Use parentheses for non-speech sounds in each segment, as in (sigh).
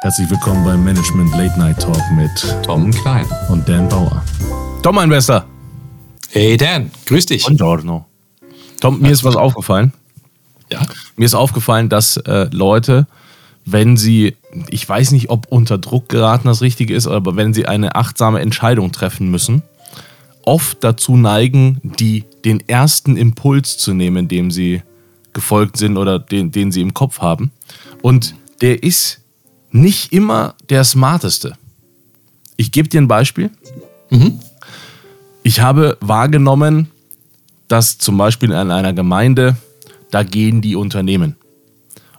Herzlich willkommen beim Management Late Night Talk mit Tom Klein und Dan Bauer. Tom, mein Bester. Hey Dan, grüß dich. Buongiorno. Tom, mir ist was aufgefallen. Ja. Mir ist aufgefallen, dass äh, Leute, wenn sie, ich weiß nicht, ob unter Druck geraten das Richtige ist, aber wenn sie eine achtsame Entscheidung treffen müssen, oft dazu neigen, die, den ersten Impuls zu nehmen, dem sie gefolgt sind oder den, den sie im Kopf haben. Und der ist nicht immer der smarteste. Ich gebe dir ein Beispiel. Mhm. Ich habe wahrgenommen, dass zum Beispiel in einer Gemeinde, da gehen die Unternehmen.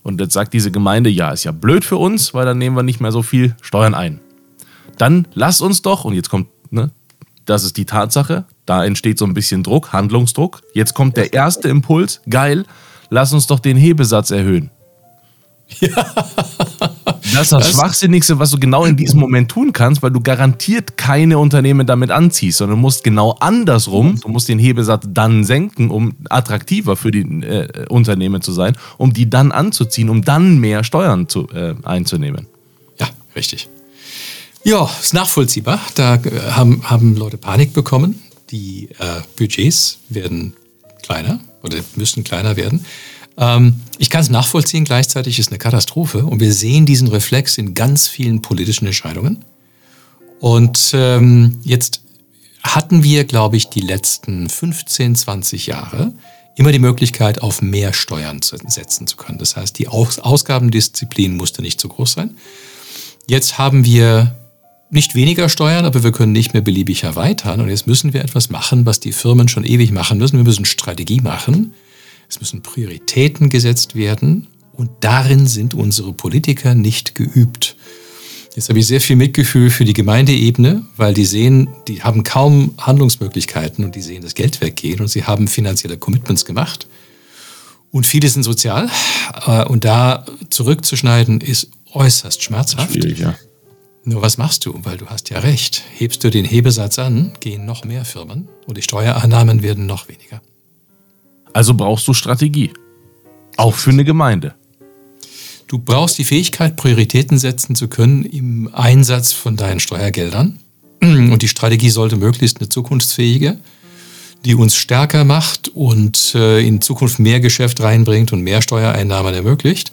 Und jetzt sagt diese Gemeinde, ja, ist ja blöd für uns, weil dann nehmen wir nicht mehr so viel Steuern ein. Dann lass uns doch, und jetzt kommt, ne, das ist die Tatsache, da entsteht so ein bisschen Druck, Handlungsdruck. Jetzt kommt der erste Impuls, geil, lass uns doch den Hebesatz erhöhen. Ja. (laughs) (laughs) Das ist das, das Schwachsinnigste, was du genau in diesem Moment tun kannst, weil du garantiert keine Unternehmen damit anziehst, sondern du musst genau andersrum, du musst den Hebesatz dann senken, um attraktiver für die äh, Unternehmen zu sein, um die dann anzuziehen, um dann mehr Steuern zu, äh, einzunehmen. Ja, richtig. Ja, ist nachvollziehbar. Da äh, haben, haben Leute Panik bekommen. Die äh, Budgets werden kleiner oder müssen kleiner werden. Ähm, ich kann es nachvollziehen, gleichzeitig ist es eine Katastrophe und wir sehen diesen Reflex in ganz vielen politischen Entscheidungen. Und ähm, jetzt hatten wir, glaube ich, die letzten 15, 20 Jahre immer die Möglichkeit, auf mehr Steuern zu setzen zu können. Das heißt, die Aus Ausgabendisziplin musste nicht so groß sein. Jetzt haben wir nicht weniger Steuern, aber wir können nicht mehr beliebig erweitern. Und jetzt müssen wir etwas machen, was die Firmen schon ewig machen müssen. Wir müssen Strategie machen es müssen Prioritäten gesetzt werden und darin sind unsere Politiker nicht geübt. Jetzt habe ich sehr viel Mitgefühl für die Gemeindeebene, weil die sehen, die haben kaum Handlungsmöglichkeiten und die sehen das Geld weggehen und sie haben finanzielle Commitments gemacht. Und viele sind sozial. Äh, und da zurückzuschneiden ist äußerst schmerzhaft. Schwierig, ja. Nur was machst du? Weil du hast ja recht. Hebst du den Hebesatz an, gehen noch mehr Firmen und die Steuereinnahmen werden noch weniger. Also brauchst du Strategie. Auch für eine Gemeinde. Du brauchst die Fähigkeit, Prioritäten setzen zu können im Einsatz von deinen Steuergeldern. (clears throat) Und die Strategie sollte möglichst eine zukunftsfähige, die uns stärker macht und äh, in Zukunft mehr Geschäft reinbringt und mehr Steuereinnahmen ermöglicht.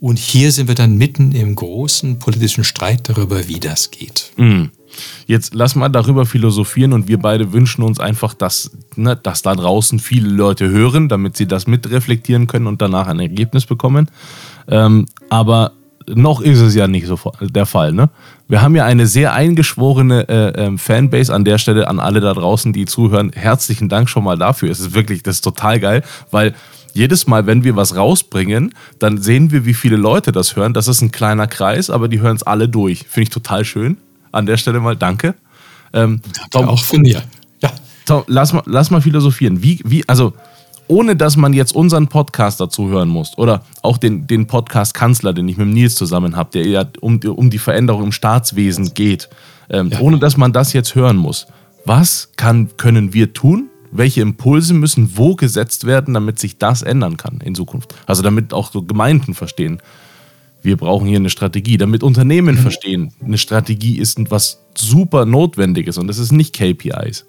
Und hier sind wir dann mitten im großen politischen Streit darüber, wie das geht. Mhm. Jetzt lass mal darüber philosophieren und wir beide wünschen uns einfach, dass, ne, dass da draußen viele Leute hören, damit sie das mitreflektieren können und danach ein Ergebnis bekommen. Ähm, aber noch ist es ja nicht so der Fall. Ne? Wir haben ja eine sehr eingeschworene äh, äh, Fanbase an der Stelle an alle da draußen, die zuhören. Herzlichen Dank schon mal dafür. Es ist wirklich, das ist total geil, weil jedes Mal, wenn wir was rausbringen, dann sehen wir, wie viele Leute das hören. Das ist ein kleiner Kreis, aber die hören es alle durch. Finde ich total schön an der Stelle mal danke. Ähm, Tom, auch von mir. Ja. Tom, lass mal, lass mal philosophieren. Wie, wie, also, ohne dass man jetzt unseren Podcast dazu hören muss oder auch den, den Podcast Kanzler, den ich mit Nils zusammen habe, der ja um, um die Veränderung im Staatswesen geht, ähm, ja. ohne dass man das jetzt hören muss. Was kann, können wir tun? Welche Impulse müssen wo gesetzt werden, damit sich das ändern kann in Zukunft? Also damit auch so Gemeinden verstehen, wir brauchen hier eine Strategie, damit Unternehmen mhm. verstehen, eine Strategie ist was super Notwendiges und das ist nicht KPIs.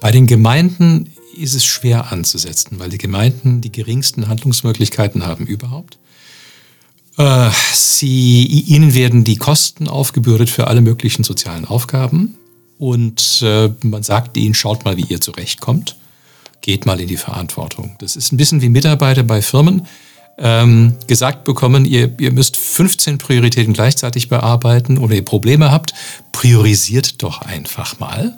Bei den Gemeinden ist es schwer anzusetzen, weil die Gemeinden die geringsten Handlungsmöglichkeiten haben überhaupt. Äh, sie, ihnen werden die Kosten aufgebürdet für alle möglichen sozialen Aufgaben und äh, man sagt ihnen, schaut mal, wie ihr zurechtkommt, geht mal in die Verantwortung. Das ist ein bisschen wie Mitarbeiter bei Firmen ähm, gesagt bekommen, ihr, ihr müsst 15 Prioritäten gleichzeitig bearbeiten oder ihr Probleme habt, priorisiert doch einfach mal.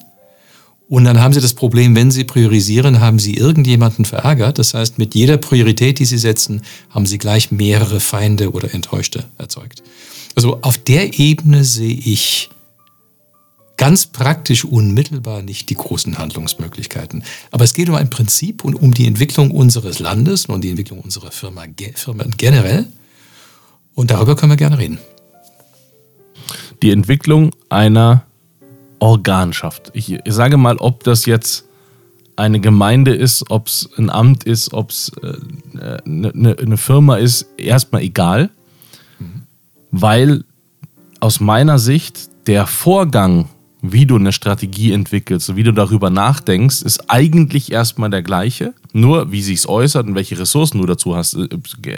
Und dann haben Sie das Problem, wenn Sie priorisieren, haben Sie irgendjemanden verärgert. Das heißt, mit jeder Priorität, die Sie setzen, haben Sie gleich mehrere Feinde oder Enttäuschte erzeugt. Also auf der Ebene sehe ich ganz praktisch unmittelbar nicht die großen Handlungsmöglichkeiten. Aber es geht um ein Prinzip und um die Entwicklung unseres Landes und die Entwicklung unserer Firma, Firmen generell. Und darüber können wir gerne reden. Die Entwicklung einer Organschaft. Ich sage mal, ob das jetzt eine Gemeinde ist, ob es ein Amt ist, ob es eine, eine, eine Firma ist, erstmal egal. Mhm. weil aus meiner Sicht der Vorgang, wie du eine Strategie entwickelst, wie du darüber nachdenkst, ist eigentlich erstmal der gleiche. Nur wie sich es äußert und welche Ressourcen du dazu hast, äh,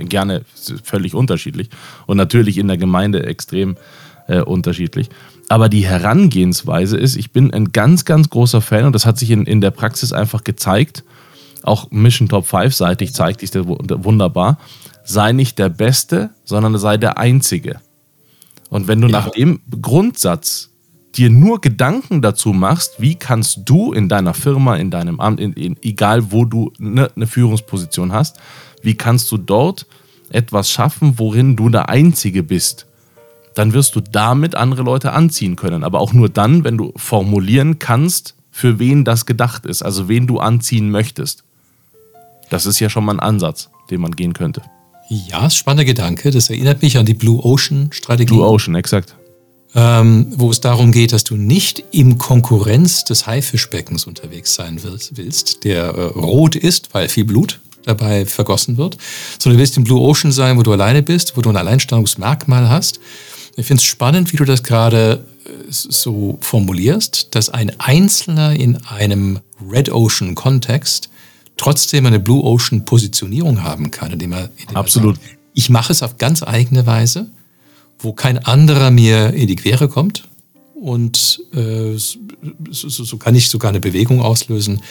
gerne völlig unterschiedlich. Und natürlich in der Gemeinde extrem äh, unterschiedlich. Aber die Herangehensweise ist, ich bin ein ganz, ganz großer Fan und das hat sich in, in der Praxis einfach gezeigt. Auch Mission Top 5 seitig zeigt sich das wunderbar. Sei nicht der Beste, sondern sei der Einzige. Und wenn du ja. nach dem Grundsatz dir nur Gedanken dazu machst, wie kannst du in deiner Firma, in deinem Amt, in, in, egal wo du eine, eine Führungsposition hast, wie kannst du dort etwas schaffen, worin du der Einzige bist, dann wirst du damit andere Leute anziehen können. Aber auch nur dann, wenn du formulieren kannst, für wen das gedacht ist, also wen du anziehen möchtest. Das ist ja schon mal ein Ansatz, den man gehen könnte. Ja, spannender Gedanke. Das erinnert mich an die Blue Ocean Strategie. Blue Ocean, exakt ähm, wo es darum geht, dass du nicht im Konkurrenz des Haifischbeckens unterwegs sein willst, der äh, rot ist, weil viel Blut dabei vergossen wird, sondern du willst im Blue Ocean sein, wo du alleine bist, wo du ein Alleinstellungsmerkmal hast. Ich finde es spannend, wie du das gerade äh, so formulierst, dass ein Einzelner in einem Red Ocean Kontext trotzdem eine Blue Ocean Positionierung haben kann, indem er, indem Absolut. Er sagt, ich mache es auf ganz eigene Weise wo kein anderer mir in die Quere kommt. Und äh, so, so, kann ich sogar eine Bewegung auslösen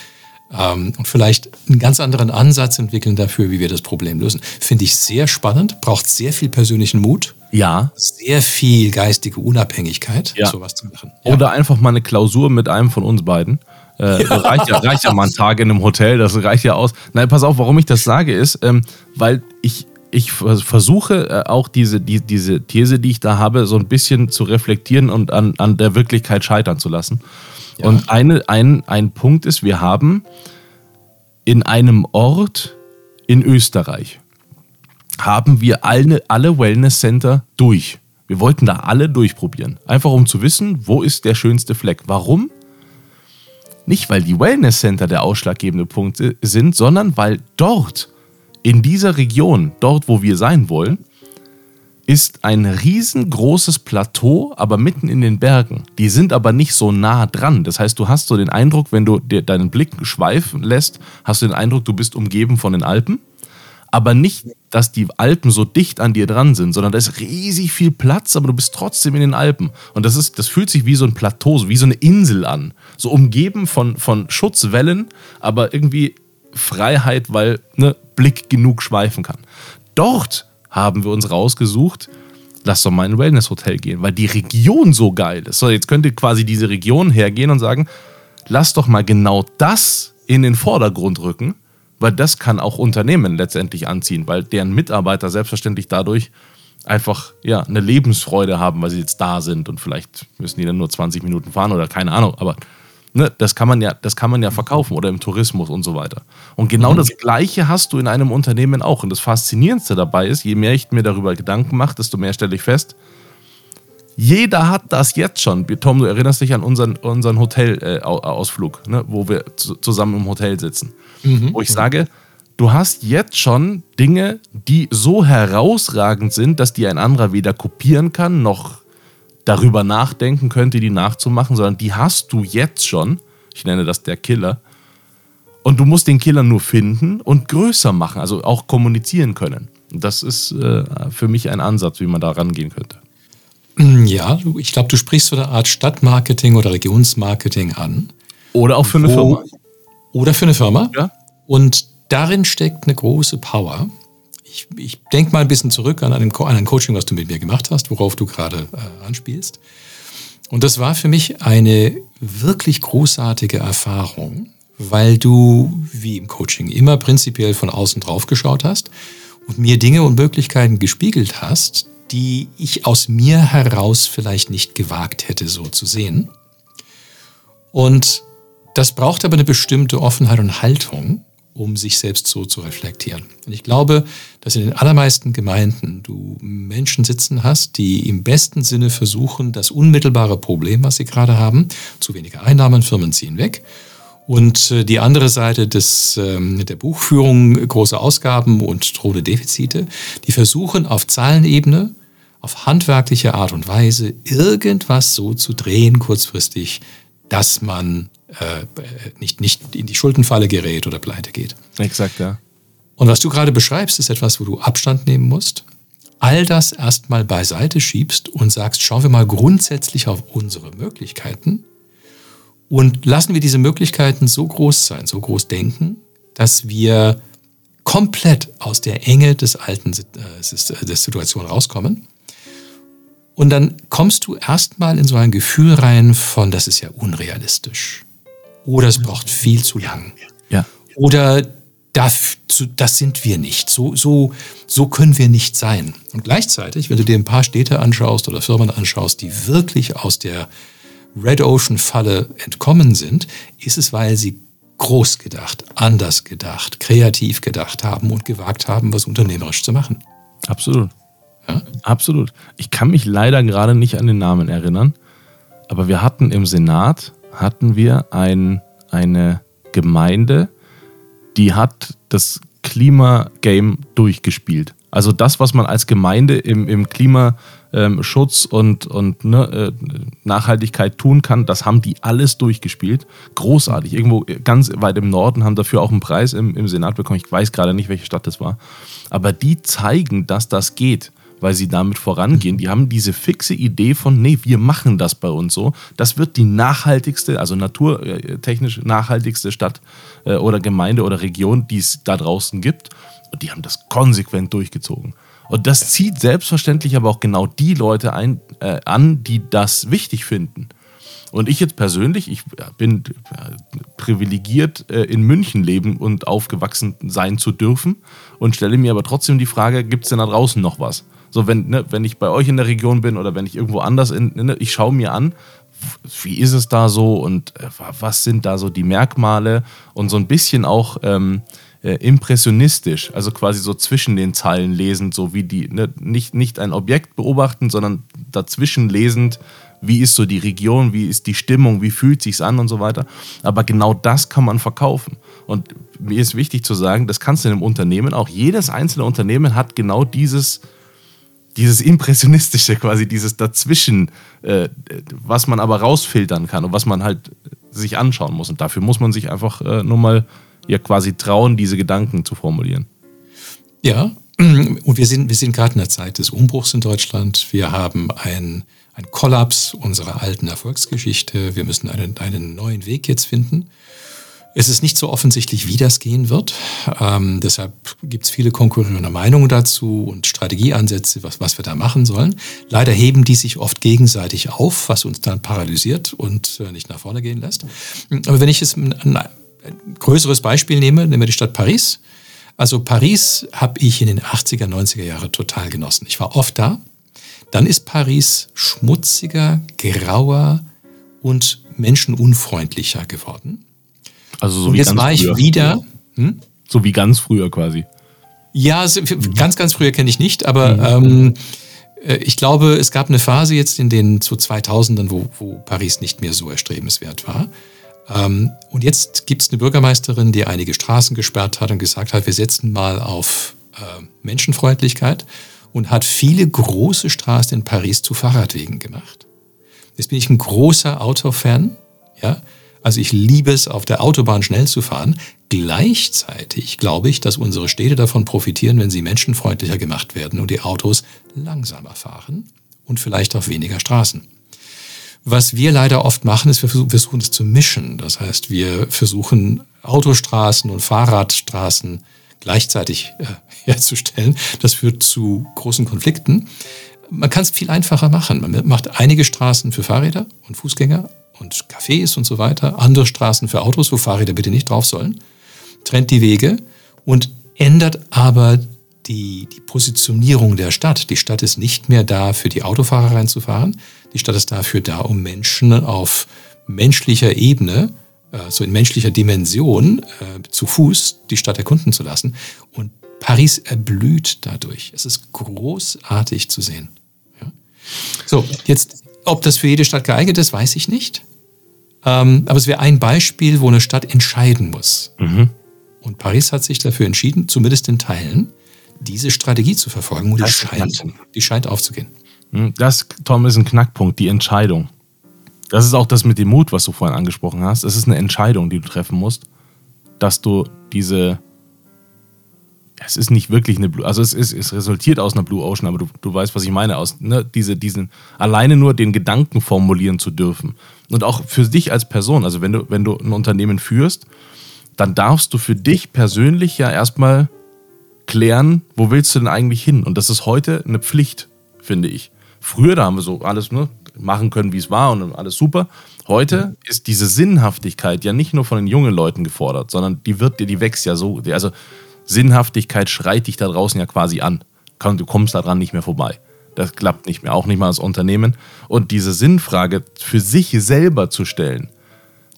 ähm, und vielleicht einen ganz anderen Ansatz entwickeln dafür, wie wir das Problem lösen. Finde ich sehr spannend, braucht sehr viel persönlichen Mut. Ja. Sehr viel geistige Unabhängigkeit, ja. sowas zu machen. Ja. Oder einfach mal eine Klausur mit einem von uns beiden. Äh, (laughs) ja. Reicht, ja, reicht ja mal ein Tag in einem Hotel, das reicht ja aus. Nein, pass auf, warum ich das sage, ist, ähm, weil ich ich versuche äh, auch diese, die, diese These, die ich da habe, so ein bisschen zu reflektieren und an, an der Wirklichkeit scheitern zu lassen. Ja. Und eine, ein, ein Punkt ist, wir haben in einem Ort in Österreich, haben wir alle, alle Wellness Center durch. Wir wollten da alle durchprobieren. Einfach um zu wissen, wo ist der schönste Fleck. Warum? Nicht, weil die Wellness Center der ausschlaggebende Punkt sind, sondern weil dort in dieser Region, dort wo wir sein wollen, ist ein riesengroßes Plateau, aber mitten in den Bergen. Die sind aber nicht so nah dran. Das heißt, du hast so den Eindruck, wenn du dir deinen Blick schweifen lässt, hast du den Eindruck, du bist umgeben von den Alpen. Aber nicht, dass die Alpen so dicht an dir dran sind, sondern da ist riesig viel Platz, aber du bist trotzdem in den Alpen. Und das, ist, das fühlt sich wie so ein Plateau, wie so eine Insel an. So umgeben von, von Schutzwellen, aber irgendwie Freiheit, weil ne, Blick genug schweifen kann. Dort haben wir uns rausgesucht, lass doch mal in ein Wellness-Hotel gehen, weil die Region so geil ist. So, jetzt könnte quasi diese Region hergehen und sagen, lass doch mal genau das in den Vordergrund rücken, weil das kann auch Unternehmen letztendlich anziehen, weil deren Mitarbeiter selbstverständlich dadurch einfach ja, eine Lebensfreude haben, weil sie jetzt da sind und vielleicht müssen die dann nur 20 Minuten fahren oder keine Ahnung, aber Ne, das, kann man ja, das kann man ja verkaufen oder im Tourismus und so weiter. Und genau mhm. das Gleiche hast du in einem Unternehmen auch. Und das Faszinierendste dabei ist, je mehr ich mir darüber Gedanken mache, desto mehr stelle ich fest, jeder hat das jetzt schon. Tom, du erinnerst dich an unseren, unseren Hotelausflug, äh, ne, wo wir zusammen im Hotel sitzen. Mhm. Wo ich sage, du hast jetzt schon Dinge, die so herausragend sind, dass die ein anderer weder kopieren kann, noch darüber nachdenken könnte, die nachzumachen, sondern die hast du jetzt schon. Ich nenne das der Killer. Und du musst den Killer nur finden und größer machen, also auch kommunizieren können. Das ist äh, für mich ein Ansatz, wie man da rangehen könnte. Ja, ich glaube, du sprichst so eine Art Stadtmarketing oder Regionsmarketing an. Oder auch für eine Firma. Oder für eine Firma. Ja. Und darin steckt eine große Power ich, ich denke mal ein bisschen zurück an, einen, an ein Coaching, was du mit mir gemacht hast, worauf du gerade äh, anspielst. Und das war für mich eine wirklich großartige Erfahrung, weil du, wie im Coaching immer, prinzipiell von außen drauf geschaut hast und mir Dinge und Möglichkeiten gespiegelt hast, die ich aus mir heraus vielleicht nicht gewagt hätte, so zu sehen. Und das braucht aber eine bestimmte Offenheit und Haltung, um sich selbst so zu reflektieren. Und ich glaube, dass in den allermeisten Gemeinden du Menschen sitzen hast, die im besten Sinne versuchen, das unmittelbare Problem, was sie gerade haben, zu weniger Einnahmen, Firmen ziehen weg, und äh, die andere Seite des, ähm, der Buchführung, große Ausgaben und drohende Defizite, die versuchen auf Zahlenebene auf handwerkliche Art und Weise irgendwas so zu drehen kurzfristig, dass man äh, nicht, nicht in die Schuldenfalle gerät oder pleite geht. Exakt, ja. Und was du gerade beschreibst, ist etwas, wo du Abstand nehmen musst, all das erstmal beiseite schiebst und sagst, schauen wir mal grundsätzlich auf unsere Möglichkeiten und lassen wir diese Möglichkeiten so groß sein, so groß denken, dass wir komplett aus der Enge des alten äh, der Situation rauskommen. Und dann kommst du erstmal in so ein Gefühl rein von, das ist ja unrealistisch. Oder es braucht viel zu lang. Ja. Oder das, das sind wir nicht. So, so, so können wir nicht sein. Und gleichzeitig, wenn du dir ein paar Städte anschaust oder Firmen anschaust, die wirklich aus der Red Ocean Falle entkommen sind, ist es, weil sie groß gedacht, anders gedacht, kreativ gedacht haben und gewagt haben, was unternehmerisch zu machen. Absolut. Ja? Absolut. Ich kann mich leider gerade nicht an den Namen erinnern, aber wir hatten im Senat hatten wir ein, eine Gemeinde, die hat das Klimagame durchgespielt. Also das, was man als Gemeinde im, im Klimaschutz und, und ne, äh, Nachhaltigkeit tun kann, das haben die alles durchgespielt. Großartig. Irgendwo ganz weit im Norden haben dafür auch einen Preis im, im Senat bekommen. Ich weiß gerade nicht, welche Stadt das war. Aber die zeigen, dass das geht weil sie damit vorangehen. Die haben diese fixe Idee von, nee, wir machen das bei uns so. Das wird die nachhaltigste, also naturtechnisch nachhaltigste Stadt äh, oder Gemeinde oder Region, die es da draußen gibt. Und die haben das konsequent durchgezogen. Und das zieht selbstverständlich aber auch genau die Leute ein, äh, an, die das wichtig finden. Und ich jetzt persönlich, ich bin äh, privilegiert, äh, in München leben und aufgewachsen sein zu dürfen und stelle mir aber trotzdem die Frage, gibt es denn da draußen noch was? So, wenn, ne, wenn ich bei euch in der Region bin oder wenn ich irgendwo anders, in, ne, ich schaue mir an, wie ist es da so und äh, was sind da so die Merkmale und so ein bisschen auch ähm, äh, impressionistisch, also quasi so zwischen den Zeilen lesend, so wie die, ne, nicht, nicht ein Objekt beobachten, sondern dazwischen lesend, wie ist so die Region, wie ist die Stimmung, wie fühlt sich's an und so weiter. Aber genau das kann man verkaufen. Und mir ist wichtig zu sagen, das kannst du in einem Unternehmen auch. Jedes einzelne Unternehmen hat genau dieses, dieses Impressionistische, quasi dieses Dazwischen, äh, was man aber rausfiltern kann und was man halt sich anschauen muss. Und dafür muss man sich einfach äh, nur mal ja quasi trauen, diese Gedanken zu formulieren. Ja, (clears throat) und wir sind, wir sind gerade in der Zeit des Umbruchs in Deutschland. Wir haben ein, ein Kollaps unserer alten Erfolgsgeschichte. Wir müssen einen, einen neuen Weg jetzt finden. Es ist nicht so offensichtlich, wie das gehen wird. Ähm, deshalb gibt es viele konkurrierende Meinungen dazu und Strategieansätze, was, was wir da machen sollen. Leider heben die sich oft gegenseitig auf, was uns dann paralysiert und äh, nicht nach vorne gehen lässt. Aber wenn ich es ein, ein größeres Beispiel nehme, nehmen wir die Stadt Paris. Also Paris habe ich in den 80er, 90er Jahren total genossen. Ich war oft da. Dann ist Paris schmutziger, grauer und menschenunfreundlicher geworden. Also so und wie jetzt ganz war ich früher. wieder. Hm? So wie ganz früher quasi. Ja, ganz, ganz früher kenne ich nicht, aber ähm, äh, ich glaube, es gab eine Phase jetzt in den zu 2000ern, wo, wo Paris nicht mehr so erstrebenswert war. Ähm, und jetzt gibt es eine Bürgermeisterin, die einige Straßen gesperrt hat und gesagt hat, wir setzen mal auf äh, Menschenfreundlichkeit und hat viele große Straßen in Paris zu Fahrradwegen gemacht. Jetzt bin ich ein großer Autofan, ja. Also ich liebe es, auf der Autobahn schnell zu fahren. Gleichzeitig glaube ich, dass unsere Städte davon profitieren, wenn sie menschenfreundlicher gemacht werden und die Autos langsamer fahren und vielleicht auf weniger Straßen. Was wir leider oft machen, ist, wir versuchen, wir versuchen es zu mischen. Das heißt, wir versuchen Autostraßen und Fahrradstraßen gleichzeitig äh, (laughs) herzustellen. Das führt zu großen Konflikten. Man kann es viel einfacher machen. Man macht einige Straßen für Fahrräder und Fußgänger und Cafés und so weiter, andere Straßen für Autos, wo Fahrräder bitte nicht drauf sollen, trennt die Wege und ändert aber die, die Positionierung der Stadt. Die Stadt ist nicht mehr da, für die Autofahrer reinzufahren. Die Stadt ist dafür da, um Menschen auf menschlicher Ebene, äh, so in menschlicher Dimension, äh, zu Fuß die Stadt erkunden zu lassen. Und Paris erblüht dadurch. Es ist großartig zu sehen. So, jetzt, ob das für jede Stadt geeignet ist, weiß ich nicht. Ähm, aber es wäre ein Beispiel, wo eine Stadt entscheiden muss. Und Paris hat sich dafür entschieden, zumindest in Teilen, diese Strategie zu verfolgen. Und die scheint, die scheint aufzugehen. Hm, das, Tom, ist ein Knackpunkt, die Entscheidung. Das ist auch das mit dem Mut, was du vorhin angesprochen hast. Es ist eine Entscheidung, die du treffen musst, dass du diese. Es ist nicht wirklich eine Blue, also es, ist, es resultiert aus einer Blue Ocean, aber du, du weißt, was ich meine, aus ne, diese, diesen, alleine nur den Gedanken formulieren zu dürfen. Und auch für dich als Person, also wenn du, wenn du ein Unternehmen führst, dann darfst du für dich persönlich ja erstmal klären, wo willst du denn eigentlich hin? Und das ist heute eine Pflicht, finde ich. Früher, da haben wir so alles ne, machen können, wie es war und alles super. Heute ist diese Sinnhaftigkeit ja nicht nur von den jungen Leuten gefordert, sondern die wird die wächst ja so. Also Sinnhaftigkeit schreit dich da draußen ja quasi an. Du kommst daran nicht mehr vorbei. Das klappt nicht mehr, auch nicht mal als Unternehmen. Und diese Sinnfrage für sich selber zu stellen,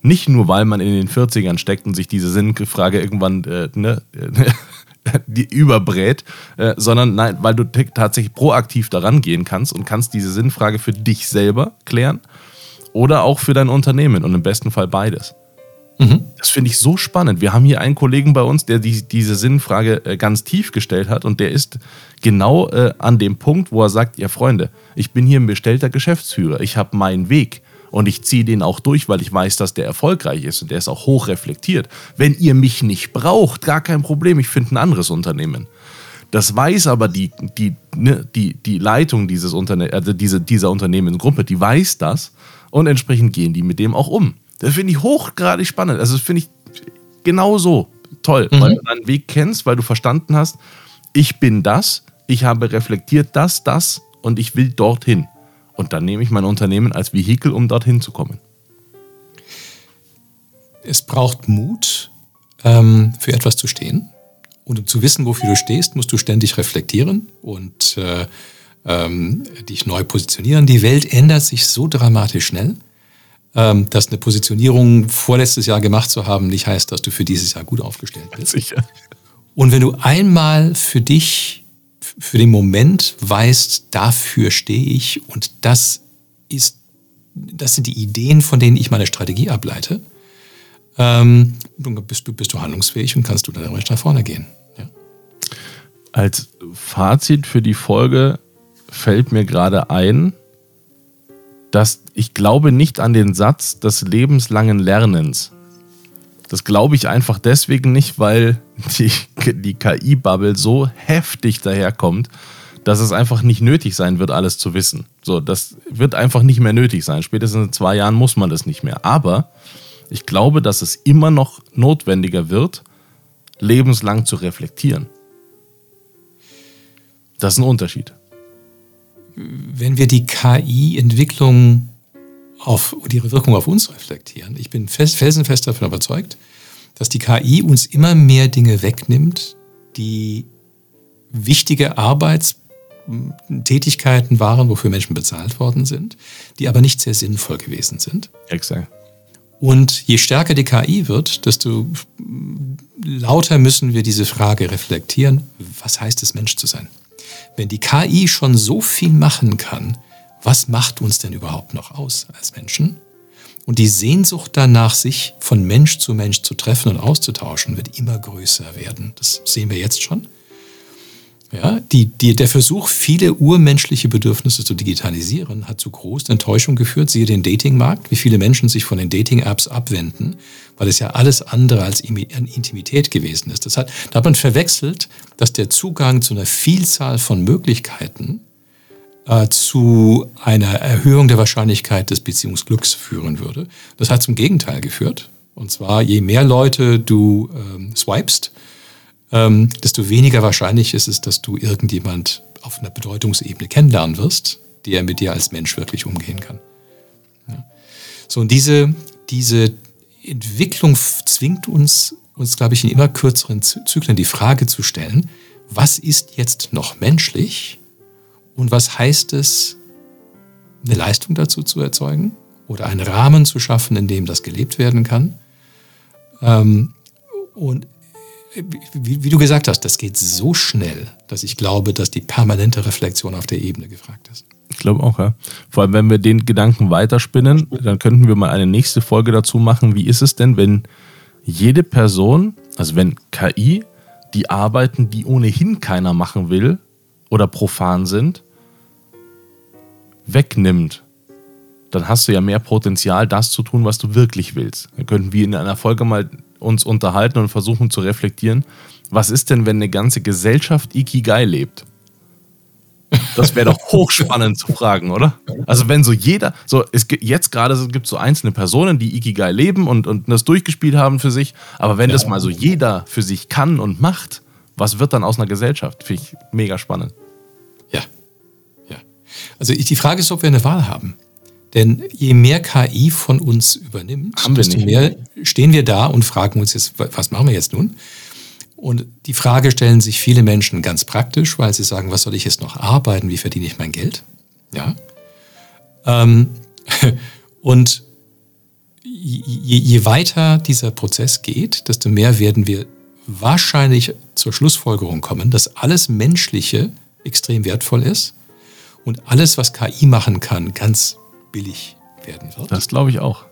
nicht nur, weil man in den 40ern steckt und sich diese Sinnfrage irgendwann äh, ne, (laughs) die überbrät, äh, sondern nein, weil du tatsächlich proaktiv daran gehen kannst und kannst diese Sinnfrage für dich selber klären oder auch für dein Unternehmen und im besten Fall beides. Mhm. Das finde ich so spannend. Wir haben hier einen Kollegen bei uns, der die, diese Sinnfrage äh, ganz tief gestellt hat und der ist genau äh, an dem Punkt, wo er sagt, ja Freunde, ich bin hier ein bestellter Geschäftsführer, ich habe meinen Weg und ich ziehe den auch durch, weil ich weiß, dass der erfolgreich ist und der ist auch hoch reflektiert. Wenn ihr mich nicht braucht, gar kein Problem, ich finde ein anderes Unternehmen. Das weiß aber die, die, ne, die, die Leitung dieses Unterne also diese, dieser Unternehmensgruppe, die weiß das und entsprechend gehen die mit dem auch um. Das finde ich hochgradig spannend. Also das finde ich genau so toll, mhm. weil du deinen Weg kennst, weil du verstanden hast, ich bin das, ich habe reflektiert das, das und ich will dorthin. Und dann nehme ich mein Unternehmen als Vehikel, um dorthin zu kommen. Es braucht Mut, ähm, für etwas zu stehen. Und um zu wissen, wofür du stehst, musst du ständig reflektieren und äh, ähm, dich neu positionieren. Die Welt ändert sich so dramatisch schnell, ähm, dass eine Positionierung vorletztes Jahr gemacht zu haben, nicht heißt, dass du für dieses Jahr gut aufgestellt bist. Sicher. Und wenn du einmal für dich für den Moment weißt, dafür stehe ich und das ist, das sind die Ideen, von denen ich meine Strategie ableite, ähm, bist, du, bist du handlungsfähig und kannst du dann nach vorne gehen. Ja. Als Fazit für die Folge fällt mir gerade ein, dass ich glaube nicht an den Satz des lebenslangen Lernens. Das glaube ich einfach deswegen nicht, weil die, die KI-Bubble so heftig daherkommt, dass es einfach nicht nötig sein wird, alles zu wissen. So, das wird einfach nicht mehr nötig sein. Spätestens in zwei Jahren muss man das nicht mehr. Aber ich glaube, dass es immer noch notwendiger wird, lebenslang zu reflektieren. Das ist ein Unterschied. Wenn wir die KI-Entwicklung auf ihre Wirkung auf uns reflektieren. Ich bin fest, felsenfest davon überzeugt, dass die KI uns immer mehr Dinge wegnimmt, die wichtige Arbeitstätigkeiten waren, wofür Menschen bezahlt worden sind, die aber nicht sehr sinnvoll gewesen sind. Exakt. Und je stärker die KI wird, desto lauter müssen wir diese Frage reflektieren, was heißt es, Mensch zu sein? Wenn die KI schon so viel machen kann, was macht uns denn überhaupt noch aus als Menschen? Und die Sehnsucht danach, sich von Mensch zu Mensch zu treffen und auszutauschen, wird immer größer werden. Das sehen wir jetzt schon. Ja, die, die, der Versuch, viele urmenschliche Bedürfnisse zu digitalisieren, hat zu großen Enttäuschungen geführt. Siehe den Datingmarkt, wie viele Menschen sich von den Dating-Apps abwenden, weil es ja alles andere als Intimität gewesen ist. Das hat, da hat man verwechselt, dass der Zugang zu einer Vielzahl von Möglichkeiten äh, zu einer Erhöhung der Wahrscheinlichkeit des Beziehungsglücks führen würde. Das hat zum Gegenteil geführt. Und zwar, je mehr Leute du ähm, swipest, ähm, desto weniger wahrscheinlich ist es, dass du irgendjemand auf einer Bedeutungsebene kennenlernen wirst, der mit dir als Mensch wirklich umgehen kann. Ja. So, und diese, diese Entwicklung zwingt uns, uns, glaube ich, in immer kürzeren Zyklen die Frage zu stellen, was ist jetzt noch menschlich und was heißt es, eine Leistung dazu zu erzeugen oder einen Rahmen zu schaffen, in dem das gelebt werden kann. Ähm, und wie, wie, du gesagt hast, das geht so schnell, dass ich glaube, dass die permanente Reflexion auf der Ebene gefragt ist. Ich glaube auch, ja. Vor allem, wenn wir den Gedanken weiterspinnen, dann könnten wir mal eine nächste Folge dazu machen. Wie ist es denn, wenn jede Person, also wenn KI die Arbeiten, die ohnehin keiner machen will oder profan sind, wegnimmt, dann hast du ja mehr Potenzial, das zu tun, was du wirklich willst. Dann könnten wir in einer Folge mal uns unterhalten und versuchen zu reflektieren, was ist denn, wenn eine ganze Gesellschaft Ikigai lebt? Das wäre doch hochspannend zu fragen, oder? Also wenn so jeder, so es gibt jetzt gerade so, gibt es so einzelne Personen, die Ikigai leben und, und das durchgespielt haben für sich, aber wenn ja. das mal so jeder für sich kann und macht, was wird dann aus einer Gesellschaft? Finde ich mega spannend. Ja, ja. Also die Frage ist, ob wir eine Wahl haben. Denn je mehr KI von uns übernimmt, desto mehr stehen wir da und fragen uns jetzt, was machen wir jetzt nun? Und die Frage stellen sich viele Menschen ganz praktisch, weil sie sagen, was soll ich jetzt noch arbeiten? Wie verdiene ich mein Geld? Ja. Ähm, (laughs) und je, je weiter dieser Prozess geht, desto mehr werden wir wahrscheinlich zur Schlussfolgerung kommen, dass alles Menschliche extrem wertvoll ist und alles, was KI machen kann, ganz billig werden wird. Das glaube ich auch.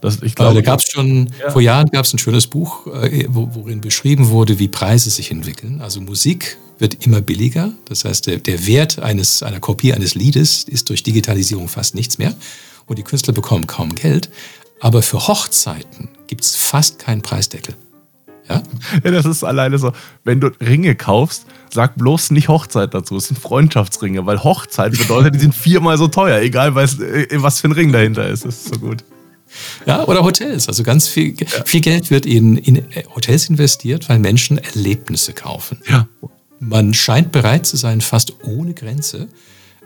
Das, ich glaube, da gab es schon, ja. vor Jahren gab es ein schönes Buch, äh, worin beschrieben wurde, wie Preise sich entwickeln. Also Musik wird immer billiger. Das heißt, der, der Wert eines, einer Kopie eines Liedes ist durch Digitalisierung fast nichts mehr. Und die Künstler bekommen kaum Geld. Aber für Hochzeiten gibt es fast keinen Preisdeckel. Ja? Das ist alleine so, wenn du Ringe kaufst, sag bloß nicht Hochzeit dazu. Es sind Freundschaftsringe, weil Hochzeit bedeutet, die sind viermal so teuer, egal was, äh, was für ein Ring dahinter ist. Das ist so gut. Ja, oder Hotels. Also ganz viel, ja. viel Geld wird in, in Hotels investiert, weil Menschen Erlebnisse kaufen. Ja. Man scheint bereit zu sein, fast ohne Grenze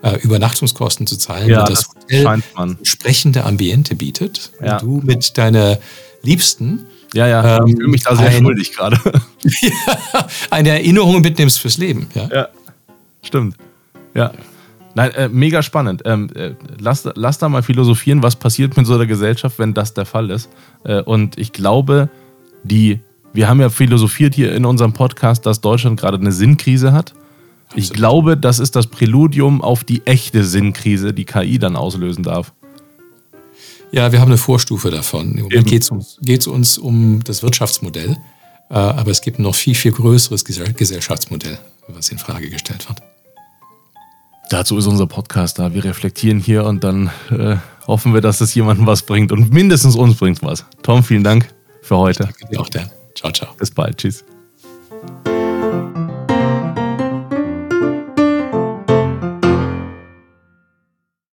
äh, Übernachtungskosten zu zahlen, ja, das, das Hotel sprechende Ambiente bietet. Ja. Und du mit deiner Liebsten ja, ja, ähm, ich fühle mich da sehr ein, schuldig gerade. (laughs) ja, eine Erinnerung mitnimmst fürs Leben. Ja, ja stimmt. Ja. Nein, äh, mega spannend. Ähm, äh, lass, lass da mal philosophieren, was passiert mit so einer Gesellschaft, wenn das der Fall ist. Äh, und ich glaube, die, wir haben ja philosophiert hier in unserem Podcast, dass Deutschland gerade eine Sinnkrise hat. Ich Absolut. glaube, das ist das Präludium auf die echte Sinnkrise, die KI dann auslösen darf. Ja, wir haben eine Vorstufe davon. Im Moment geht es uns, geht's uns um das Wirtschaftsmodell, äh, aber es gibt ein noch viel, viel größeres Gesellschaftsmodell, was in Frage gestellt wird. Dazu ist unser Podcast da. Wir reflektieren hier und dann äh, hoffen wir, dass es jemandem was bringt und mindestens uns bringt was. Tom, vielen Dank für heute. Danke dir auch, Dan. Ciao, ciao. Bis bald. Tschüss.